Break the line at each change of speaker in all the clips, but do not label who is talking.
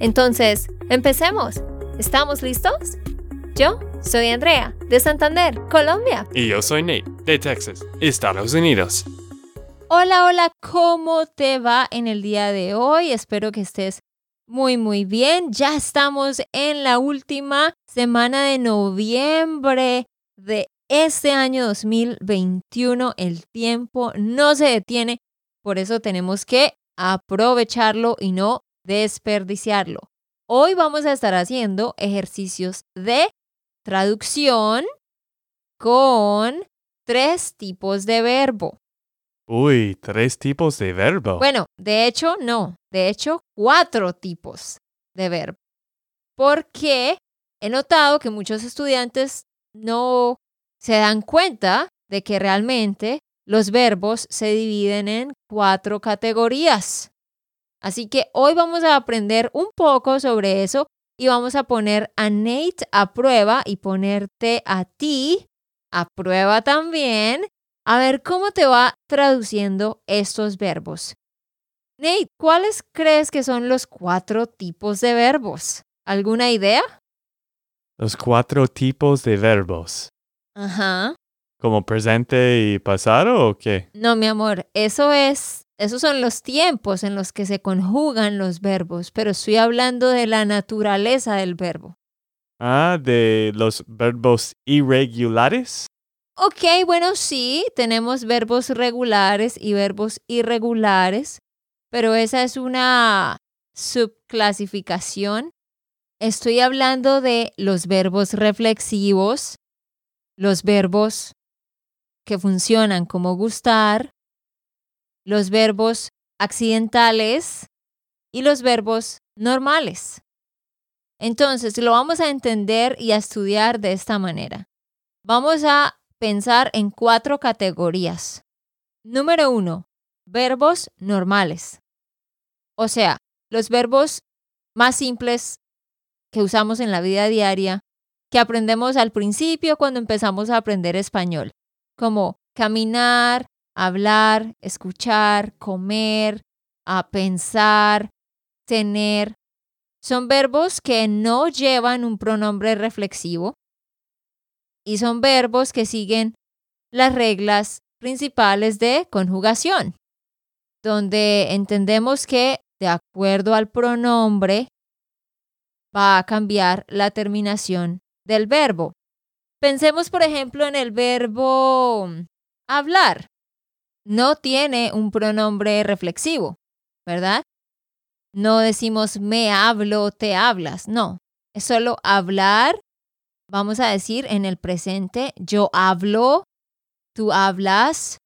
Entonces, empecemos. ¿Estamos listos? Yo soy Andrea, de Santander, Colombia.
Y yo soy Nate, de Texas, Estados Unidos.
Hola, hola, ¿cómo te va en el día de hoy? Espero que estés muy, muy bien. Ya estamos en la última semana de noviembre de este año 2021. El tiempo no se detiene, por eso tenemos que aprovecharlo y no desperdiciarlo. Hoy vamos a estar haciendo ejercicios de traducción con tres tipos de verbo.
Uy, tres tipos de verbo.
Bueno, de hecho, no. De hecho, cuatro tipos de verbo. Porque he notado que muchos estudiantes no se dan cuenta de que realmente los verbos se dividen en cuatro categorías. Así que hoy vamos a aprender un poco sobre eso y vamos a poner a Nate a prueba y ponerte a ti a prueba también a ver cómo te va traduciendo estos verbos. Nate, ¿cuáles crees que son los cuatro tipos de verbos? ¿Alguna idea?
Los cuatro tipos de verbos.
Ajá.
¿Como presente y pasado o qué?
No, mi amor, eso es, esos son los tiempos en los que se conjugan los verbos, pero estoy hablando de la naturaleza del verbo.
Ah, de los verbos irregulares.
Ok, bueno, sí, tenemos verbos regulares y verbos irregulares, pero esa es una subclasificación. Estoy hablando de los verbos reflexivos, los verbos que funcionan como gustar, los verbos accidentales y los verbos normales. Entonces, lo vamos a entender y a estudiar de esta manera. Vamos a pensar en cuatro categorías. Número uno, verbos normales. O sea, los verbos más simples que usamos en la vida diaria, que aprendemos al principio cuando empezamos a aprender español, como caminar, hablar, escuchar, comer, a pensar, tener. Son verbos que no llevan un pronombre reflexivo, y son verbos que siguen las reglas principales de conjugación, donde entendemos que de acuerdo al pronombre va a cambiar la terminación del verbo. Pensemos, por ejemplo, en el verbo hablar. No tiene un pronombre reflexivo, ¿verdad? No decimos me hablo, te hablas, no. Es solo hablar Vamos a decir en el presente, yo hablo, tú hablas,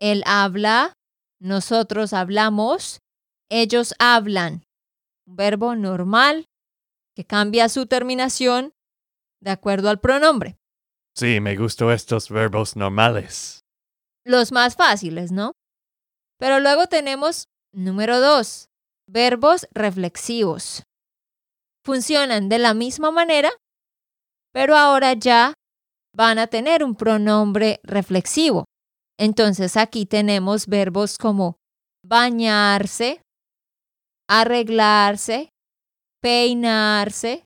él habla, nosotros hablamos, ellos hablan. Un verbo normal que cambia su terminación de acuerdo al pronombre.
Sí, me gustan estos verbos normales.
Los más fáciles, ¿no? Pero luego tenemos número dos, verbos reflexivos. Funcionan de la misma manera, pero ahora ya van a tener un pronombre reflexivo. Entonces aquí tenemos verbos como bañarse, arreglarse, peinarse,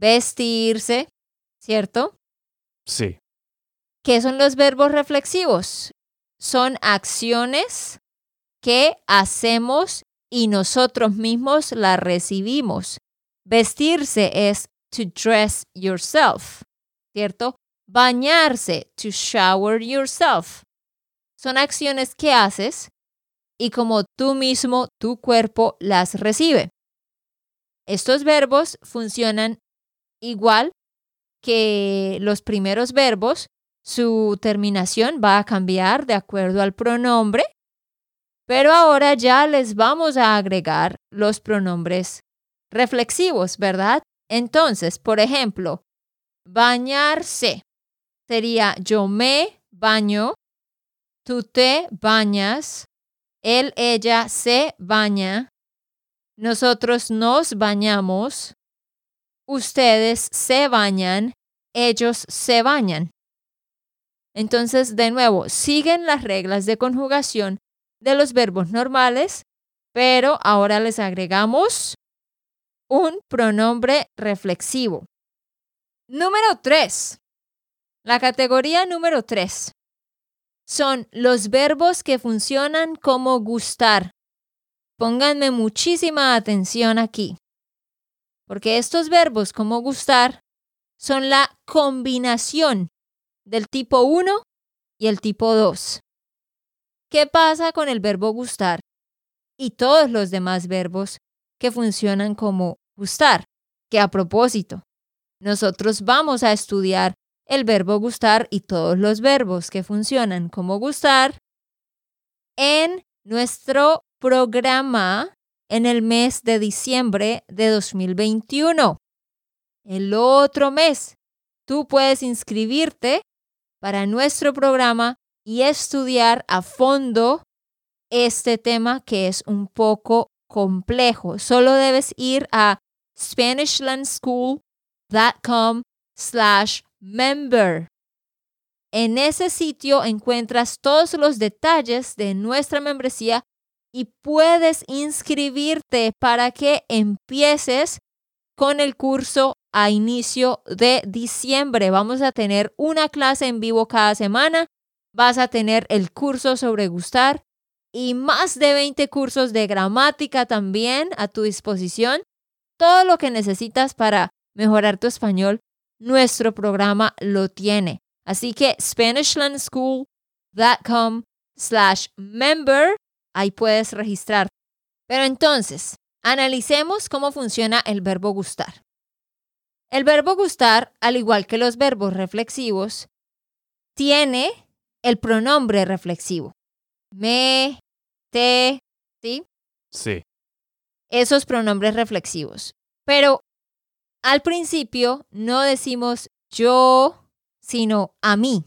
vestirse, ¿cierto?
Sí.
¿Qué son los verbos reflexivos? Son acciones que hacemos y nosotros mismos las recibimos. Vestirse es to dress yourself, ¿cierto? Bañarse, to shower yourself. Son acciones que haces y como tú mismo, tu cuerpo las recibe. Estos verbos funcionan igual que los primeros verbos. Su terminación va a cambiar de acuerdo al pronombre, pero ahora ya les vamos a agregar los pronombres reflexivos, ¿verdad? Entonces, por ejemplo, bañarse sería yo me baño, tú te bañas, él, ella se baña, nosotros nos bañamos, ustedes se bañan, ellos se bañan. Entonces, de nuevo, siguen las reglas de conjugación de los verbos normales, pero ahora les agregamos un pronombre reflexivo. Número 3. La categoría número 3 son los verbos que funcionan como gustar. Pónganme muchísima atención aquí, porque estos verbos como gustar son la combinación del tipo 1 y el tipo 2. ¿Qué pasa con el verbo gustar y todos los demás verbos que funcionan como gustar? Que a propósito, nosotros vamos a estudiar el verbo gustar y todos los verbos que funcionan como gustar en nuestro programa en el mes de diciembre de 2021. El otro mes, tú puedes inscribirte para nuestro programa y estudiar a fondo este tema que es un poco complejo. Solo debes ir a SpanishLandSchool.com slash member. En ese sitio encuentras todos los detalles de nuestra membresía y puedes inscribirte para que empieces con el curso a inicio de diciembre. Vamos a tener una clase en vivo cada semana. Vas a tener el curso sobre gustar y más de 20 cursos de gramática también a tu disposición. Todo lo que necesitas para mejorar tu español, nuestro programa lo tiene. Así que SpanishLandSchool.com slash member, ahí puedes registrar. Pero entonces, analicemos cómo funciona el verbo gustar. El verbo gustar, al igual que los verbos reflexivos, tiene el pronombre reflexivo. Me, te, ¿sí?
Sí.
Esos pronombres reflexivos. Pero al principio no decimos yo, sino a mí.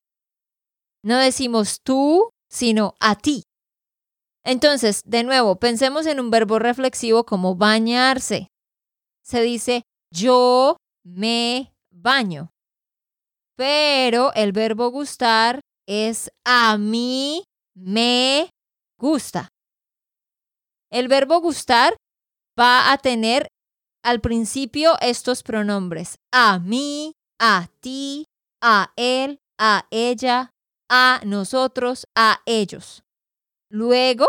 No decimos tú, sino a ti. Entonces, de nuevo, pensemos en un verbo reflexivo como bañarse. Se dice yo me baño. Pero el verbo gustar es a mí me gusta. El verbo gustar va a tener al principio estos pronombres. A mí, a ti, a él, a ella, a nosotros, a ellos. Luego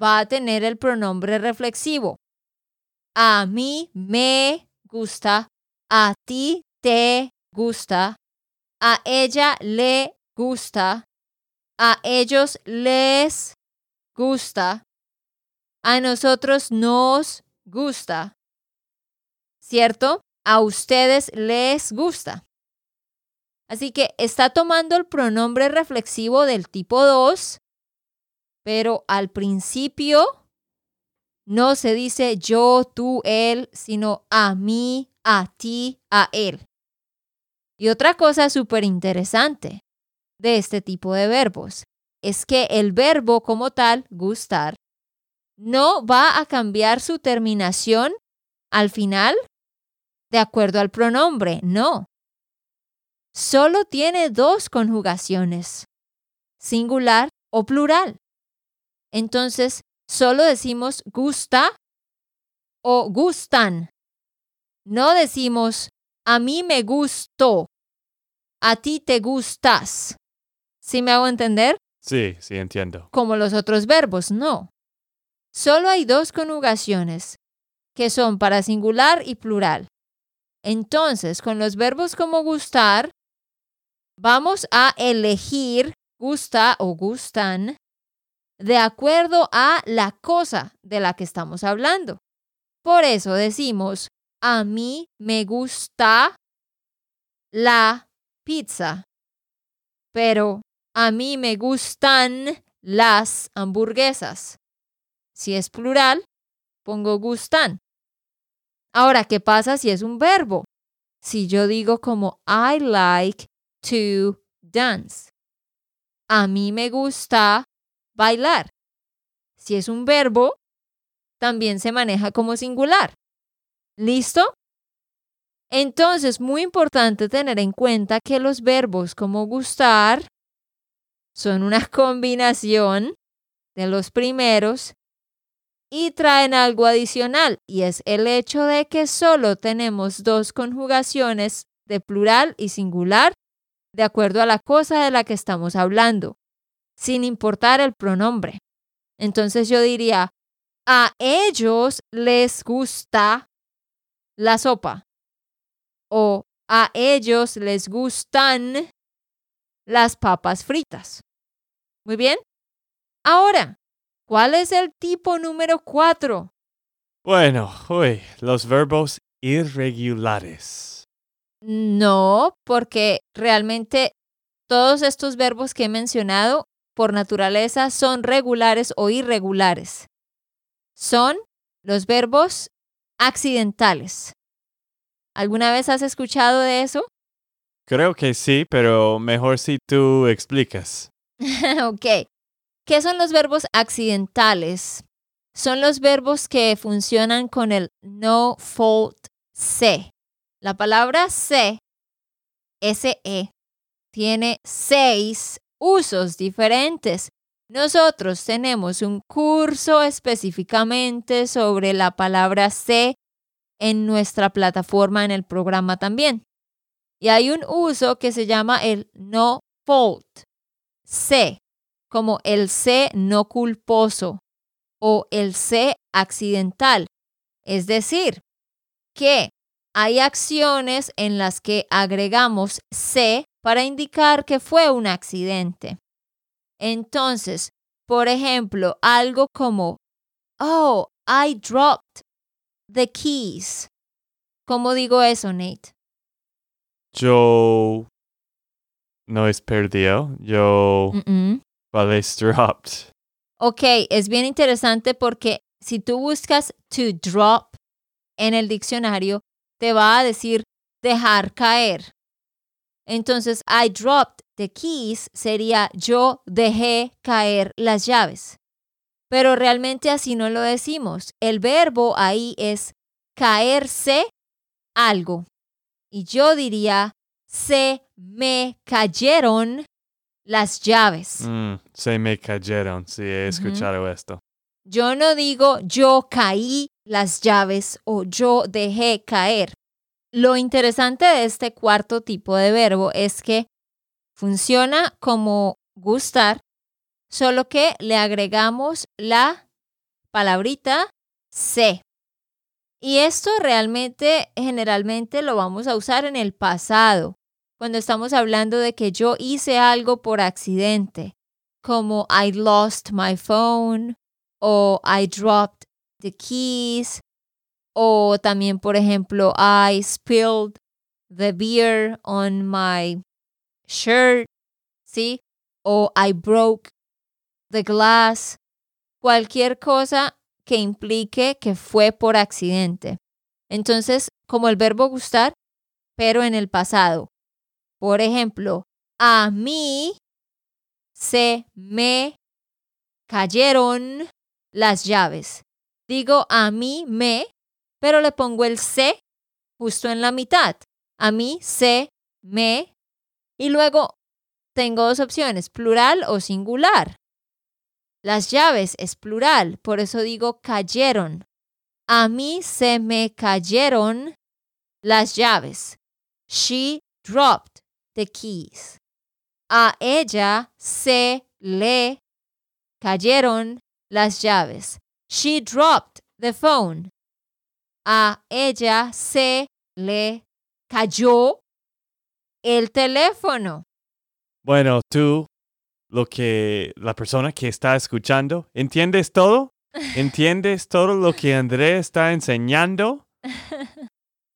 va a tener el pronombre reflexivo. A mí me gusta a ti te gusta, a ella le gusta, a ellos les gusta, a nosotros nos gusta, ¿cierto? A ustedes les gusta. Así que está tomando el pronombre reflexivo del tipo 2, pero al principio no se dice yo, tú, él, sino a mí, a ti, a él. Y otra cosa súper interesante de este tipo de verbos es que el verbo como tal, gustar, no va a cambiar su terminación al final de acuerdo al pronombre, no. Solo tiene dos conjugaciones, singular o plural. Entonces, solo decimos gusta o gustan no decimos, a mí me gustó, a ti te gustas. ¿Sí me hago entender?
Sí, sí, entiendo.
Como los otros verbos, no. Solo hay dos conjugaciones, que son para singular y plural. Entonces, con los verbos como gustar, vamos a elegir gusta o gustan de acuerdo a la cosa de la que estamos hablando. Por eso decimos, a mí me gusta la pizza, pero a mí me gustan las hamburguesas. Si es plural, pongo gustan. Ahora, ¿qué pasa si es un verbo? Si yo digo como I like to dance. A mí me gusta bailar. Si es un verbo, también se maneja como singular. ¿Listo? Entonces, muy importante tener en cuenta que los verbos como gustar son una combinación de los primeros y traen algo adicional y es el hecho de que solo tenemos dos conjugaciones de plural y singular de acuerdo a la cosa de la que estamos hablando, sin importar el pronombre. Entonces yo diría, a ellos les gusta la sopa o a ellos les gustan las papas fritas. Muy bien. Ahora, ¿cuál es el tipo número cuatro?
Bueno, uy, los verbos irregulares.
No, porque realmente todos estos verbos que he mencionado por naturaleza son regulares o irregulares. Son los verbos accidentales. ¿Alguna vez has escuchado de eso?
Creo que sí, pero mejor si tú explicas.
ok. ¿Qué son los verbos accidentales? Son los verbos que funcionan con el no fault se. La palabra se, SE, tiene seis usos diferentes. Nosotros tenemos un curso específicamente sobre la palabra se en nuestra plataforma en el programa también. Y hay un uso que se llama el no fault, C, como el C no culposo o el C accidental. Es decir, que hay acciones en las que agregamos C para indicar que fue un accidente. Entonces, por ejemplo, algo como, oh, I dropped the keys. ¿Cómo digo eso, Nate?
Yo no es perdido, yo es dropped.
Ok, es bien interesante porque si tú buscas to drop en el diccionario, te va a decir dejar caer. Entonces, I dropped the keys sería yo dejé caer las llaves. Pero realmente así no lo decimos. El verbo ahí es caerse algo. Y yo diría, se me cayeron las llaves.
Mm, se me cayeron, sí, he escuchado esto.
Yo no digo yo caí las llaves o yo dejé caer. Lo interesante de este cuarto tipo de verbo es que funciona como gustar, solo que le agregamos la palabrita se. Y esto realmente generalmente lo vamos a usar en el pasado, cuando estamos hablando de que yo hice algo por accidente, como I lost my phone o I dropped the keys o también, por ejemplo, I spilled the beer on my shirt, ¿sí? O I broke the glass. Cualquier cosa que implique que fue por accidente. Entonces, como el verbo gustar, pero en el pasado. Por ejemplo, a mí se me cayeron las llaves. Digo a mí me, pero le pongo el se justo en la mitad. A mí se me. Y luego tengo dos opciones, plural o singular. Las llaves es plural, por eso digo cayeron. A mí se me cayeron las llaves. She dropped the keys. A ella se le cayeron las llaves. She dropped the phone. A ella se le cayó el teléfono.
Bueno, tú, lo que la persona que está escuchando, ¿entiendes todo? ¿Entiendes todo lo que André está enseñando?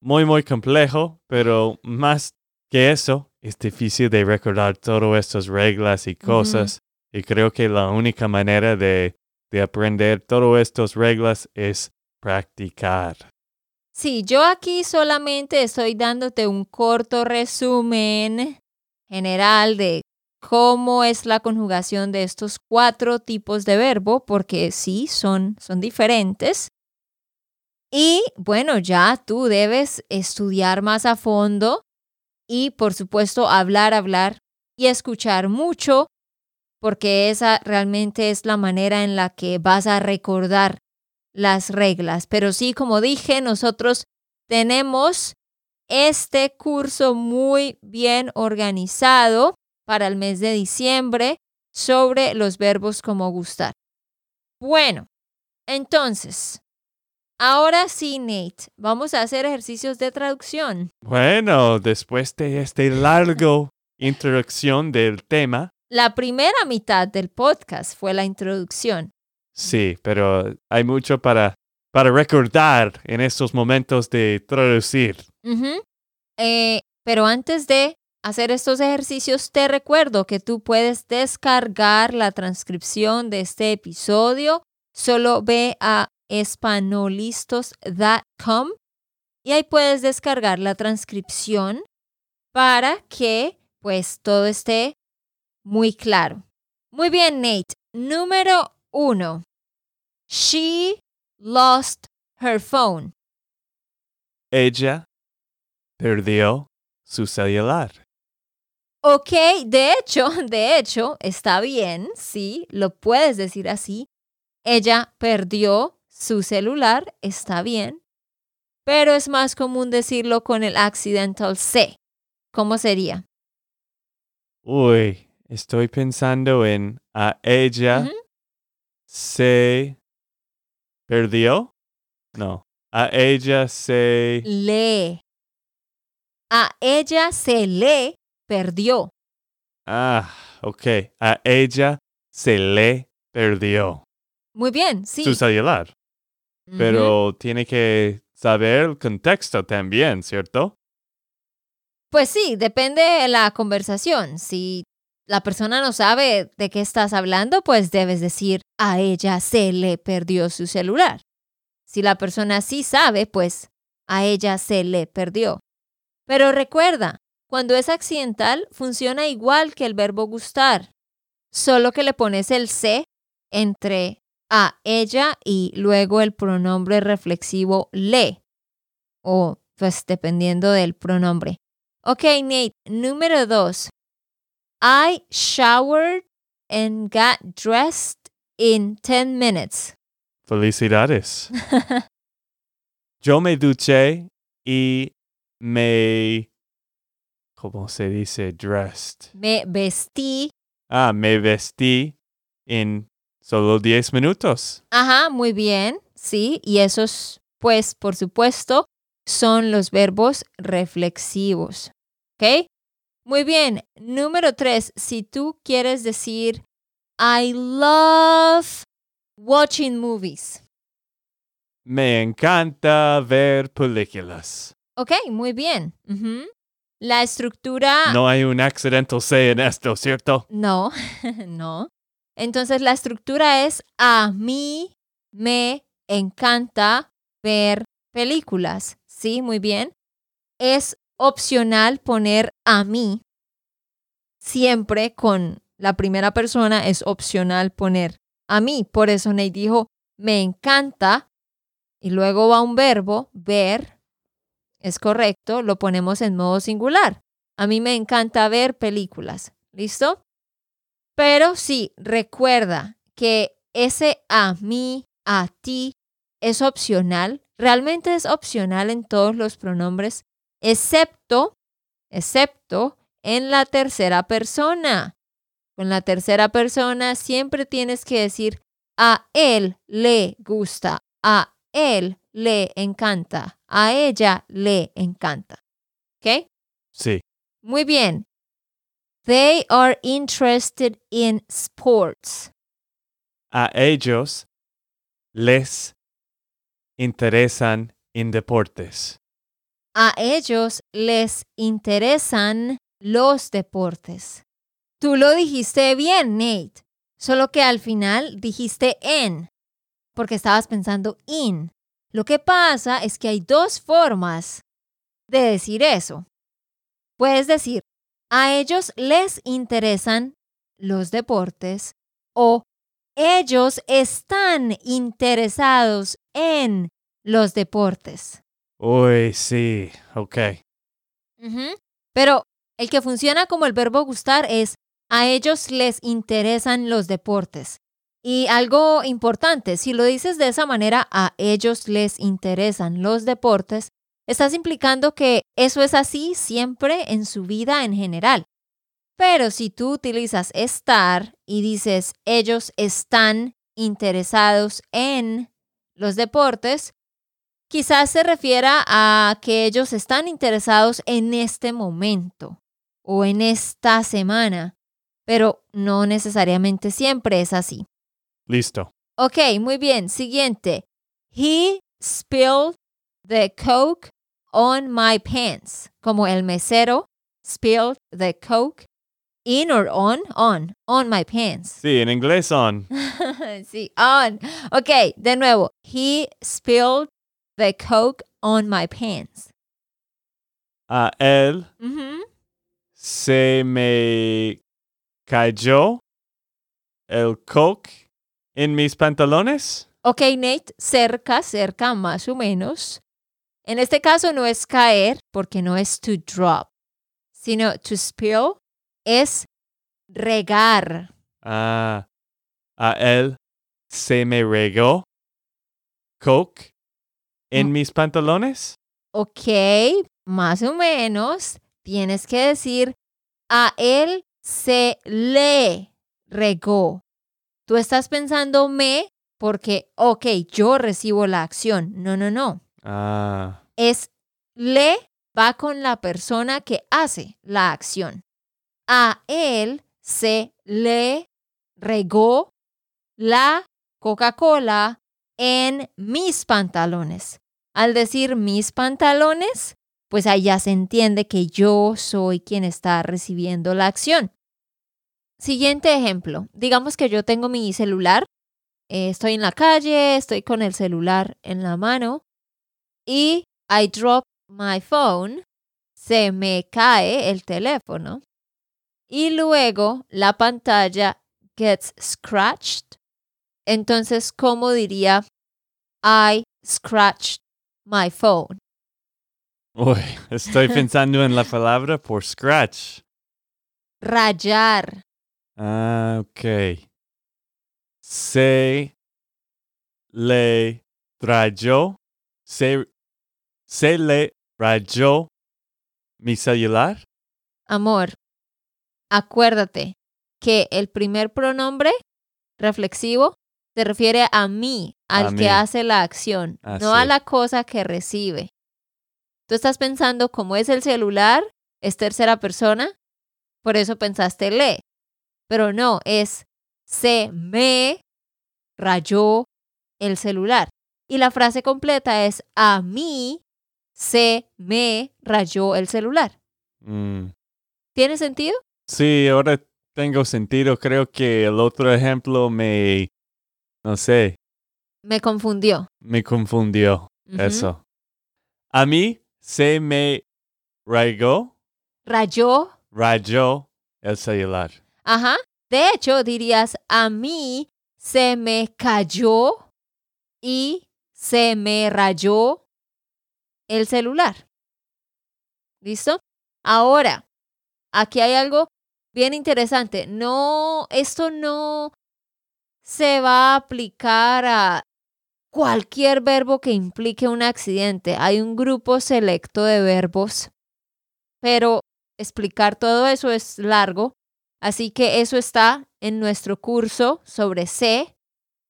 Muy, muy complejo, pero más que eso, es difícil de recordar todas estas reglas y cosas. Y creo que la única manera de, de aprender todas estas reglas es practicar.
Sí, yo aquí solamente estoy dándote un corto resumen general de cómo es la conjugación de estos cuatro tipos de verbo, porque sí, son, son diferentes. Y bueno, ya tú debes estudiar más a fondo y por supuesto hablar, hablar y escuchar mucho, porque esa realmente es la manera en la que vas a recordar las reglas. Pero sí, como dije, nosotros tenemos este curso muy bien organizado para el mes de diciembre sobre los verbos como gustar. Bueno, entonces, ahora sí, Nate, vamos a hacer ejercicios de traducción.
Bueno, después de esta largo introducción del tema.
La primera mitad del podcast fue la introducción.
Sí, pero hay mucho para, para recordar en estos momentos de traducir.
Eh, pero antes de hacer estos ejercicios, te recuerdo que tú puedes descargar la transcripción de este episodio. Solo ve a espanolistos.com y ahí puedes descargar la transcripción para que pues todo esté muy claro. Muy bien, Nate. Número uno. She lost her phone.
Ella perdió su celular.
Ok, de hecho, de hecho, está bien, sí, lo puedes decir así. Ella perdió su celular, está bien, pero es más común decirlo con el accidental C. ¿Cómo sería?
Uy, estoy pensando en a ella se perdió. No, a ella se
le. A ella se le perdió.
Ah, ok. A ella se le perdió.
Muy bien, sí.
Su celular. Pero tiene que saber el contexto también, ¿cierto?
Pues sí, depende de la conversación. Si la persona no sabe de qué estás hablando, pues debes decir, a ella se le perdió su celular. Si la persona sí sabe, pues a ella se le perdió. Pero recuerda, cuando es accidental, funciona igual que el verbo gustar, solo que le pones el se entre a ella y luego el pronombre reflexivo le, o pues dependiendo del pronombre. Ok, Nate, número dos. I showered and got dressed in 10 minutes.
Felicidades. Yo me duché y me ¿Cómo se dice dressed?
Me vestí.
Ah, me vestí en solo 10 minutos.
Ajá, muy bien. Sí, y esos, pues, por supuesto, son los verbos reflexivos. ¿Ok? Muy bien. Número tres, si tú quieres decir, I love watching movies.
Me encanta ver películas.
Ok, muy bien. La estructura...
No hay un accidental C en esto, ¿cierto?
No, no. Entonces la estructura es a mí me encanta ver películas. Sí, muy bien. Es opcional poner a mí. Siempre con la primera persona es opcional poner a mí. Por eso Ney dijo, me encanta. Y luego va un verbo, ver, es correcto, lo ponemos en modo singular. A mí me encanta ver películas. ¿Listo? Pero sí, recuerda que ese a mí, a ti, es opcional. Realmente es opcional en todos los pronombres, excepto, excepto en la tercera persona. Con la tercera persona siempre tienes que decir a él le gusta, a él le encanta, a ella le encanta. ¿Ok?
Sí.
Muy bien. They are interested in sports.
A ellos les interesan en deportes.
A ellos les interesan los deportes. Tú lo dijiste bien, Nate, solo que al final dijiste en, porque estabas pensando in. Lo que pasa es que hay dos formas de decir eso. Puedes decir, a ellos les interesan los deportes o ellos están interesados en los deportes.
Uy, sí, ok.
Pero el que funciona como el verbo gustar es a ellos les interesan los deportes. Y algo importante, si lo dices de esa manera, a ellos les interesan los deportes, estás implicando que eso es así siempre en su vida en general. Pero si tú utilizas estar y dices ellos están interesados en los deportes, quizás se refiera a que ellos están interesados en este momento o en esta semana, pero no necesariamente siempre es así.
Listo.
Ok, muy bien. Siguiente. He spilled the coke on my pants. Como el mesero spilled the coke in or on, on, on my pants.
Sí, en inglés son.
sí, on. Ok, de nuevo. He spilled the coke on my pants.
A él
Ujú.
se me cayó el coke en mis pantalones.
Ok, Nate, cerca, cerca, más o menos. En este caso no es caer, porque no es to drop, sino to spill es regar.
Ah, a él se me regó coke en mis pantalones.
Ok, más o menos. Tienes que decir, a él se le regó. Tú estás pensando me porque, ok, yo recibo la acción. No, no, no.
Ah,
es le va con la persona que hace la acción. A él se le regó la Coca-Cola en mis pantalones. Al decir mis pantalones, pues ya se entiende que yo soy quien está recibiendo la acción. Siguiente ejemplo. Digamos que yo tengo mi celular, eh, estoy en la calle, estoy con el celular en la mano y I drop my phone, se me cae el teléfono y luego la pantalla gets scratched. Entonces, ¿cómo diría I scratched my phone?
uy, estoy pensando en la palabra por scratch.
Rayar.
Ah, ok. Se le rayó, se, se le rayó mi celular.
Amor, acuérdate que el primer pronombre reflexivo se refiere a mí, al
A
que
mí.
hace la acción, no a la cosa que recibe. Tú estás pensando cómo es el celular, es tercera persona, por eso pensaste le. Pero no, es se me rayó el celular. Y la frase completa es a mí se me rayó el celular.
Mm,
¿Tiene sentido?
Sí, ahora tengo sentido. Creo que el otro ejemplo me, no sé,
Me confundió.
me confundió. Eso. A mí se me rayó,
Rayó.
rayó el celular.
Ajá. De hecho, dirías, a mí se me cayó y se me rayó el celular. ¿Listo? Ahora, aquí hay algo bien interesante. No, esto no se va a aplicar a cualquier verbo que implique un accidente. Hay un grupo selecto de verbos, pero explicar todo eso es largo. Así que eso está en nuestro curso sobre C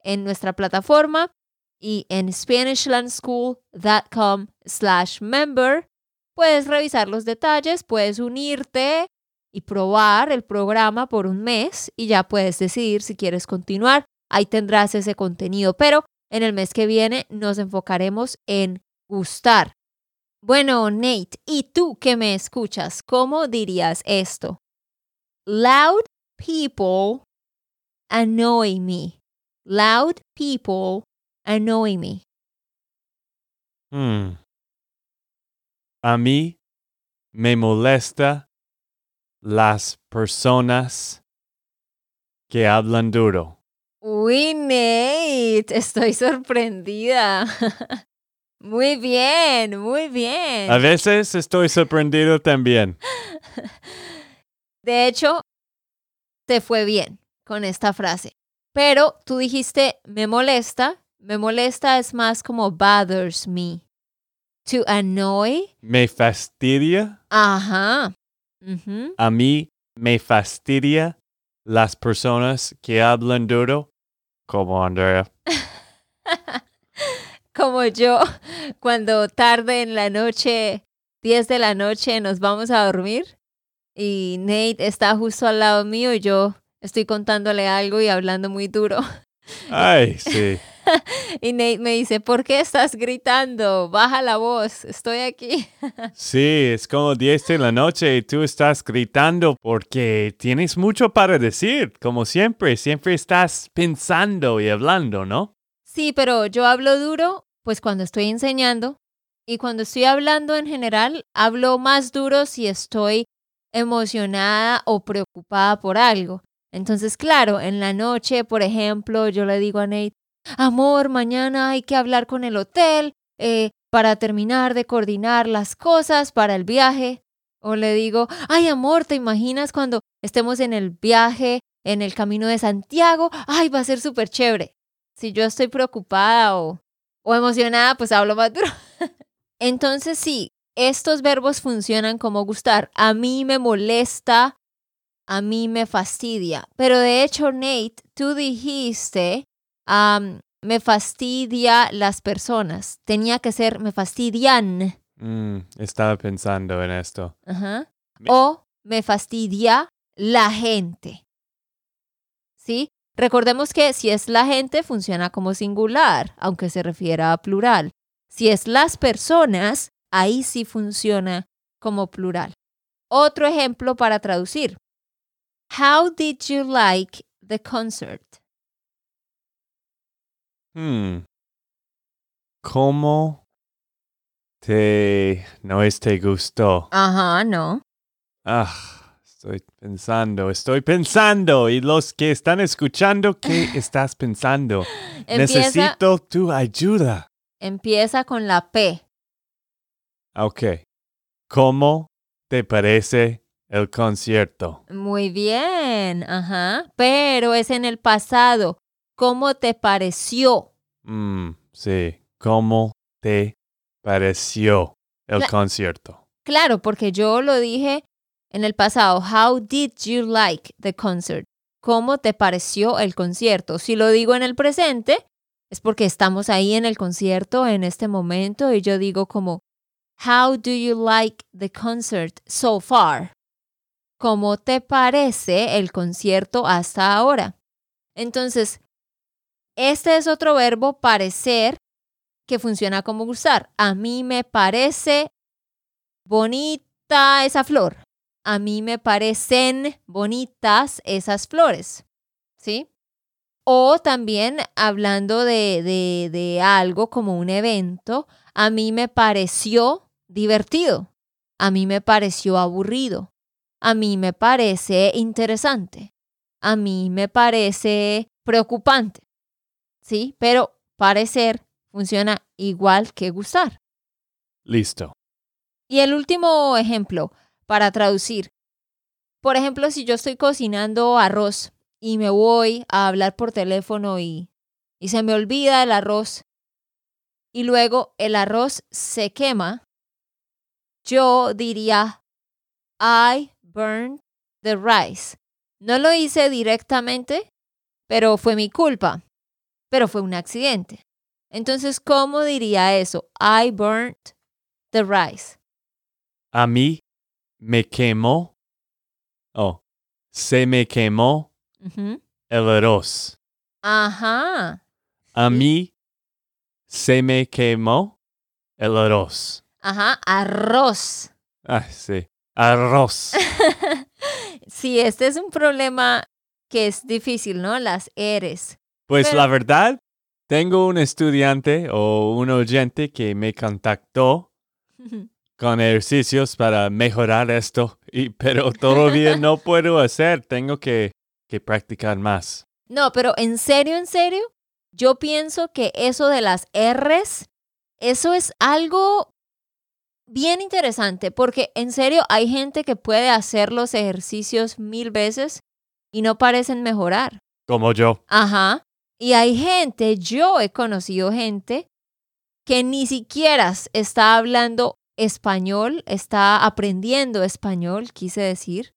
en nuestra plataforma y en SpanishLandSchool.com slash member. Puedes revisar los detalles, puedes unirte y probar el programa por un mes y ya puedes decidir si quieres continuar. Ahí tendrás ese contenido, pero en el mes que viene nos enfocaremos en gustar. Bueno, Nate, ¿y tú que me escuchas? ¿Cómo dirías esto? Loud people annoy me. Loud people annoy me.
Hmm. A mí me molesta las personas que hablan duro.
Uy, Nate, estoy sorprendida. Muy bien, muy bien.
A veces estoy sorprendido también.
De hecho, te fue bien con esta frase. Pero tú dijiste, me molesta. Me molesta es más como bothers me. To annoy.
Me fastidia.
Ajá.
A mí me fastidia las personas que hablan duro, como Andrea.
Como yo, cuando tarde en la noche, 10 de la noche, nos vamos a dormir y Nate está justo al lado mío y yo estoy contándole algo y hablando muy duro.
Ay, sí.
Y Nate me dice, ¿por qué estás gritando? Baja la voz, estoy aquí.
Sí, es como 10 de la noche y tú estás gritando porque tienes mucho para decir, como siempre, siempre estás pensando y hablando, ¿no?
Sí, pero yo hablo duro, pues cuando estoy enseñando y cuando estoy hablando en general, hablo más duro si estoy emocionada o preocupada por algo. Entonces, claro, en la noche, por ejemplo, yo le digo a Nate, amor, mañana hay que hablar con el hotel eh, para terminar de coordinar las cosas para el viaje. O le digo, ay, amor, ¿te imaginas cuando estemos en el viaje, en el camino de Santiago? Ay, va a ser súper chévere. Si yo estoy preocupada o, o emocionada, pues hablo más duro. Entonces, sí, estos verbos funcionan como gustar. A mí me molesta, a mí me fastidia. Pero de hecho, Nate, tú dijiste, me fastidia las personas. Tenía que ser, me fastidian.
Mm, estaba pensando en esto. Me-
O me fastidia la gente. ¿Sí? Recordemos que si es la gente funciona como singular, aunque se refiera a plural. Si es las personas, ahí sí funciona como plural. Otro ejemplo para traducir. How did you like the concert?
Hmm. ¿Cómo te no es te gustó?
Ajá, no.
Ah, estoy pensando, estoy pensando. Y los que están escuchando, ¿qué estás pensando?
Empieza,
Necesito tu ayuda.
empieza con la P.
Ok. ¿Cómo te parece el concierto?
Muy bien, ajá. Pero es en el pasado. ¿Cómo te pareció?
Mm, sí. ¿Cómo te pareció el
Cla-
concierto?
Claro, porque yo lo dije en el pasado. How did you like the concert? ¿Cómo te pareció el concierto? Si lo digo en el presente, es porque estamos ahí en el concierto en este momento y yo digo como, How do you like the concert so far? ¿Cómo te parece el concierto hasta ahora? Entonces, este es otro verbo parecer que funciona como gustar. A mí me parece bonita esa flor. A mí me parecen bonitas esas flores. ¿Sí? O también hablando de, de, de algo como un evento, a mí me pareció divertido. A mí me pareció aburrido. A mí me parece interesante. A mí me parece preocupante. ¿Sí? Pero parecer funciona igual que gustar.
Listo.
Y el último ejemplo para traducir. Por ejemplo, si yo estoy cocinando arroz y me voy a hablar por teléfono y, y se me olvida el arroz y luego el arroz se quema, yo diría, I burned the rice. No lo hice directamente, pero fue mi culpa, pero fue un accidente. Entonces, ¿cómo diría eso? I burnt the rice.
A mí me quemó. Oh, se me quemó
Ujú.
el arroz.
Ajá.
A mí se me quemó el arroz.
Ajá. Arroz.
Ah, sí. Arroz.
sí, este es un problema que es difícil, ¿no? Las eres.
Pues
Pero-
la verdad, tengo un estudiante o un oyente que me contactó con ejercicios para mejorar esto, y, pero todavía no puedo hacer, tengo que, que practicar más.
No, pero en serio, en serio, yo pienso que eso de las R's, eso es algo bien interesante, porque en serio hay gente que puede hacer los ejercicios mil veces y no parecen mejorar.
Como yo.
Ajá. Y hay gente, yo he conocido gente que ni siquiera está hablando español, está aprendiendo español, quise decir,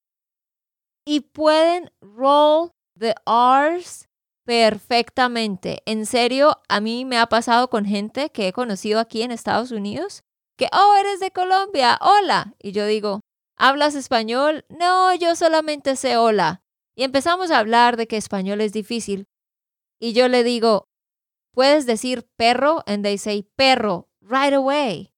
y pueden roll the R's perfectamente. En serio, a mí me ha pasado con gente que he conocido aquí en Estados Unidos, que, oh, eres de Colombia, hola. Y yo digo, ¿hablas español? No, yo solamente sé hola. Y empezamos a hablar de que español es difícil. Y yo le digo, puedes decir perro, and they say perro, right away.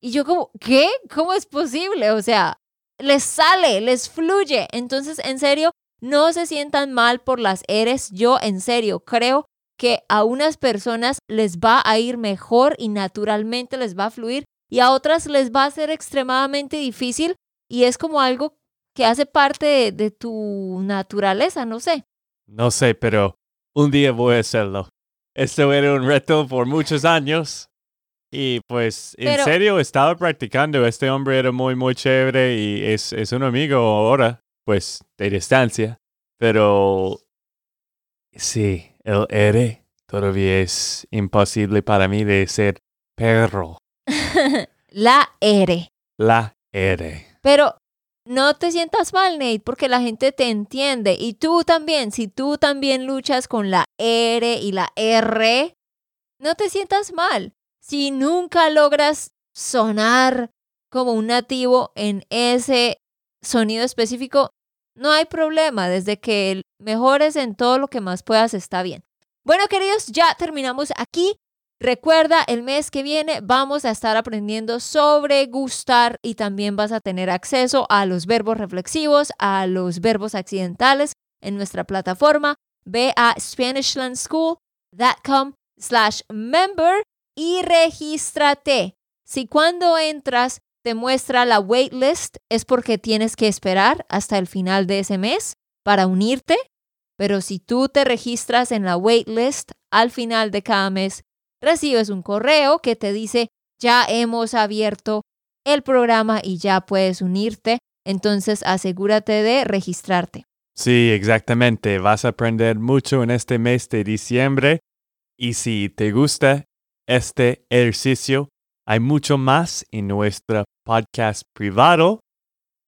Y yo como, ¿qué? ¿Cómo es posible? O sea, les sale, les fluye. Entonces, en serio, no se sientan mal por las eres. Yo, en serio, creo que a unas personas les va a ir mejor y naturalmente les va a fluir y a otras les va a ser extremadamente difícil y es como algo que hace parte de, de tu naturaleza, no sé.
No sé, pero un día voy a hacerlo. Esto era un reto por muchos años. Y pues, en serio, estaba practicando. Este hombre era muy, muy chévere y es, es un amigo ahora, pues, de distancia. Pero, sí, el R todavía es imposible para mí de ser perro.
la R.
La R.
Pero no te sientas mal, Nate, porque la gente te entiende. Y tú también, si tú también luchas con la R y la R, no te sientas mal. Si nunca logras sonar como un nativo en ese sonido específico, no hay problema. Desde que mejores en todo lo que más puedas, está bien. Bueno, queridos, ya terminamos aquí. Recuerda, el mes que viene vamos a estar aprendiendo sobre gustar y también vas a tener acceso a los verbos reflexivos, a los verbos accidentales en nuestra plataforma. Ve a SpanishLandSchool.com slash member y regístrate. Si cuando entras te muestra la waitlist es porque tienes que esperar hasta el final de ese mes para unirte, pero si tú te registras en la waitlist al final de cada mes, recibes un correo que te dice, ya hemos abierto el programa y ya puedes unirte. Entonces asegúrate de registrarte.
Sí, exactamente. Vas a aprender mucho en este mes de diciembre. Y si te gusta este ejercicio, hay mucho más en nuestro podcast privado,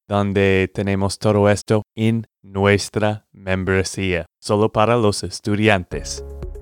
donde tenemos todo esto en nuestra membresía, solo para los estudiantes.